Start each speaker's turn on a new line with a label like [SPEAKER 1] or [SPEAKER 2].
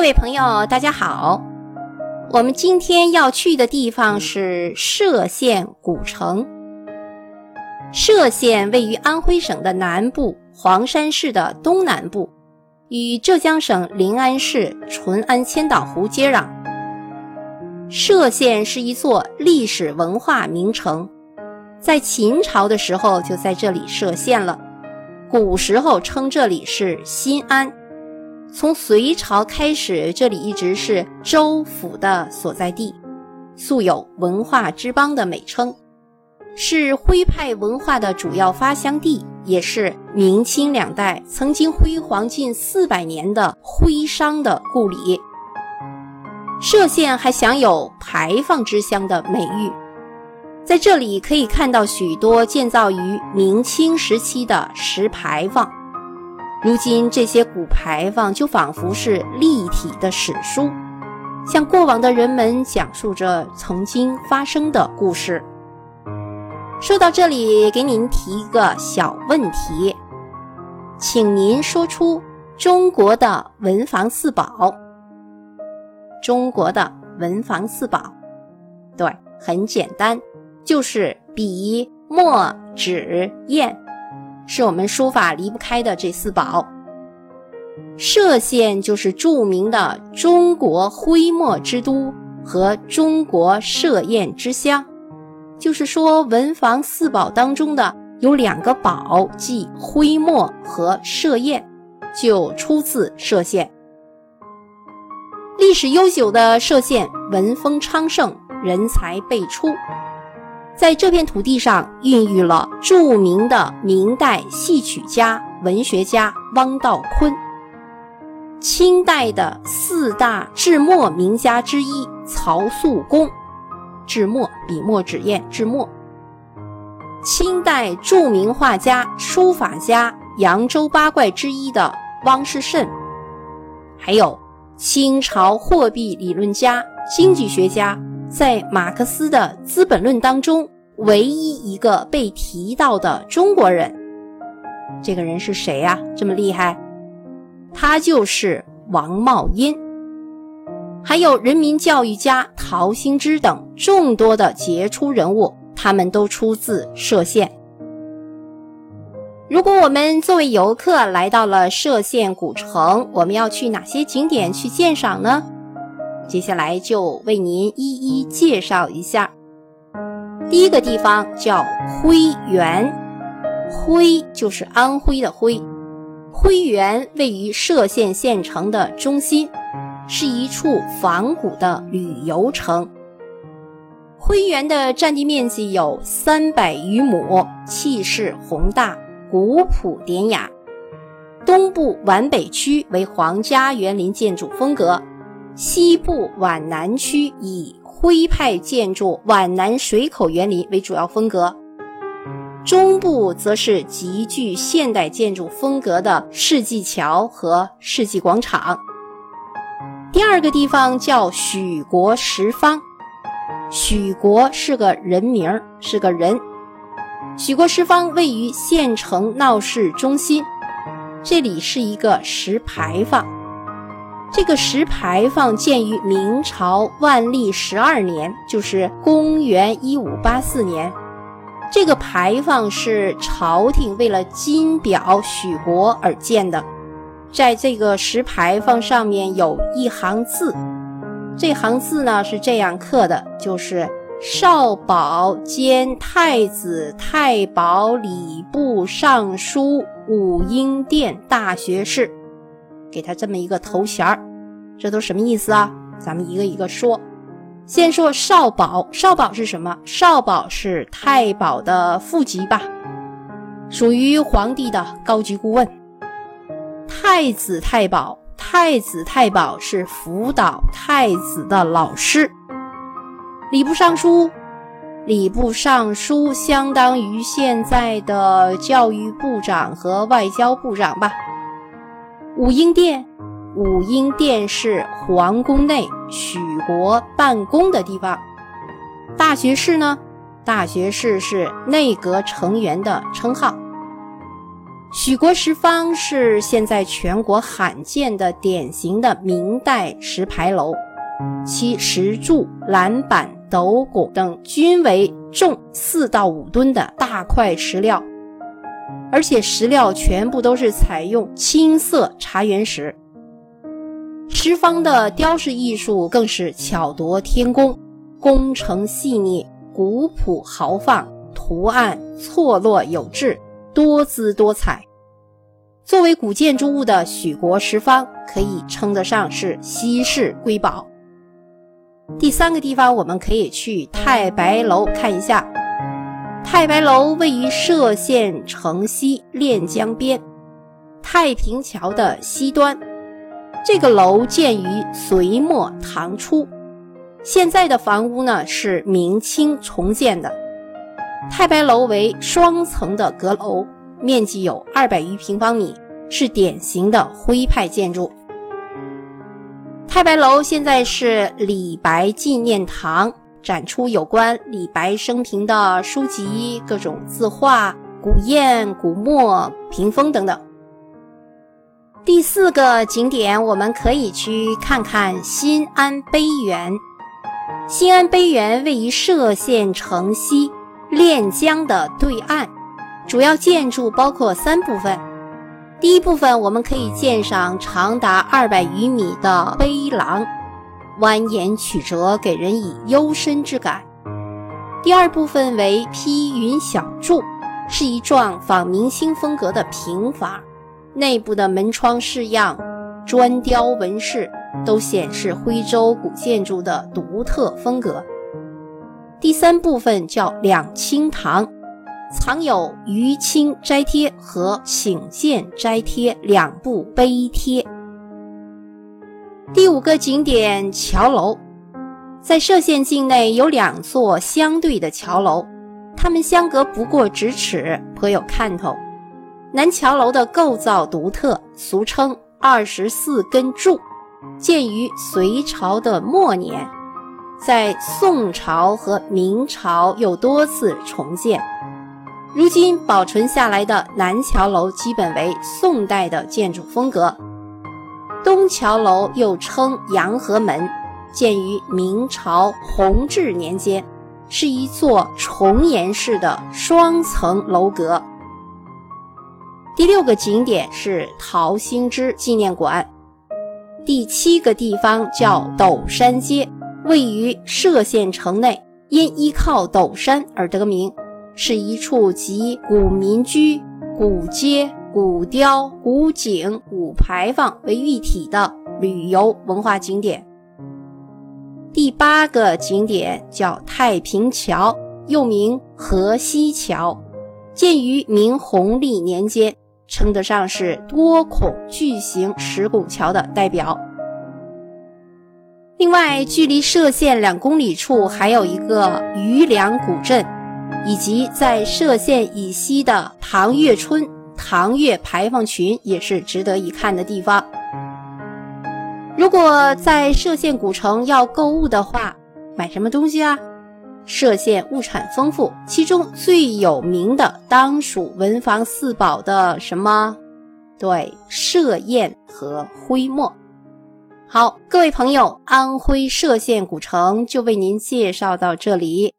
[SPEAKER 1] 各位朋友，大家好。我们今天要去的地方是歙县古城。歙县位于安徽省的南部，黄山市的东南部，与浙江省临安市淳安千岛湖接壤。歙县是一座历史文化名城，在秦朝的时候就在这里设县了，古时候称这里是新安。从隋朝开始，这里一直是州府的所在地，素有“文化之邦”的美称，是徽派文化的主要发祥地，也是明清两代曾经辉煌近四百年的徽商的故里。歙县还享有“牌坊之乡”的美誉，在这里可以看到许多建造于明清时期的石牌坊。如今这些古牌坊就仿佛是立体的史书，向过往的人们讲述着曾经发生的故事。说到这里，给您提一个小问题，请您说出中国的文房四宝。中国的文房四宝，对，很简单，就是笔、墨、纸、砚。是我们书法离不开的这四宝。歙县就是著名的中国徽墨之都和中国歙砚之乡，就是说文房四宝当中的有两个宝，即徽墨和歙砚，就出自歙县。历史悠久的歙县，文风昌盛，人才辈出。在这片土地上，孕育了著名的明代戏曲家、文学家汪道昆，清代的四大制墨名家之一曹素公，制墨笔墨纸砚制墨；清代著名画家、书法家扬州八怪之一的汪士慎，还有清朝货币理论家、经济学家。在马克思的《资本论》当中，唯一一个被提到的中国人，这个人是谁呀？这么厉害，他就是王茂殷。还有人民教育家陶行知等众多的杰出人物，他们都出自歙县。如果我们作为游客来到了歙县古城，我们要去哪些景点去鉴赏呢？接下来就为您一一介绍一下。第一个地方叫徽园，徽就是安徽的徽。徽园位于歙县县城的中心，是一处仿古的旅游城。徽园的占地面积有三百余亩，气势宏大，古朴典雅。东部皖北区为皇家园林建筑风格。西部皖南区以徽派建筑皖南水口园林为主要风格，中部则是极具现代建筑风格的世纪桥和世纪广场。第二个地方叫许国十方，许国是个人名，是个人。许国十方位于县城闹市中心，这里是一个石牌坊。这个石牌坊建于明朝万历十二年，就是公元一五八四年。这个牌坊是朝廷为了金表许国而建的。在这个石牌坊上面有一行字，这行字呢是这样刻的，就是“少保兼太子太保礼部尚书武英殿大学士”。给他这么一个头衔儿，这都什么意思啊？咱们一个一个说。先说少保，少保是什么？少保是太保的副级吧，属于皇帝的高级顾问。太子太保，太子太保是辅导太子的老师。礼部尚书，礼部尚书相当于现在的教育部长和外交部长吧。武英殿，武英殿是皇宫内许国办公的地方。大学士呢？大学士是内阁成员的称号。许国石坊是现在全国罕见的典型的明代石牌楼，其石柱、栏板、斗拱等均为重四到五吨的大块石料，而且石料全部都是采用青色茶园石。石方的雕饰艺术更是巧夺天工，工程细腻，古朴豪放，图案错落有致。多姿多彩。作为古建筑物的许国石方，可以称得上是稀世瑰宝。第三个地方，我们可以去太白楼看一下。太白楼位于歙县城西练江边，太平桥的西端。这个楼建于隋末唐初，现在的房屋呢是明清重建的。太白楼为双层的阁楼，面积有二百余平方米，是典型的徽派建筑。太白楼现在是李白纪念堂，展出有关李白生平的书籍、各种字画、古砚、古墨、屏风等等。第四个景点，我们可以去看看新安碑园。新安碑园位于歙县城西。练江的对岸，主要建筑包括三部分。第一部分，我们可以鉴赏长达二百余米的碑廊，蜿蜒曲折，给人以幽深之感。第二部分为披云小筑，是一幢仿明清风格的平房，内部的门窗式样、砖雕纹饰都显示徽州古建筑的独特风格。第三部分叫两清堂，藏有余清斋帖和请见斋帖两部碑帖。第五个景点桥楼，在歙县境内有两座相对的桥楼，它们相隔不过咫尺，颇有看头。南桥楼的构造独特，俗称二十四根柱，建于隋朝的末年。在宋朝和明朝又多次重建，如今保存下来的南桥楼基本为宋代的建筑风格。东桥楼又称阳和门，建于明朝弘治年间，是一座重檐式的双层楼阁。第六个景点是陶兴之纪念馆。第七个地方叫斗山街。位于歙县城内，因依靠陡山而得名，是一处集古民居、古街、古雕、古井、古牌坊为一体的旅游文化景点。第八个景点叫太平桥，又名河西桥，建于明弘历年间，称得上是多孔巨型石拱桥的代表。另外，距离歙县两公里处还有一个余梁古镇，以及在歙县以西的唐月村、唐月牌坊群也是值得一看的地方。如果在歙县古城要购物的话，买什么东西啊？歙县物产丰富，其中最有名的当属文房四宝的什么？对，歙砚和徽墨。好，各位朋友，安徽歙县古城就为您介绍到这里。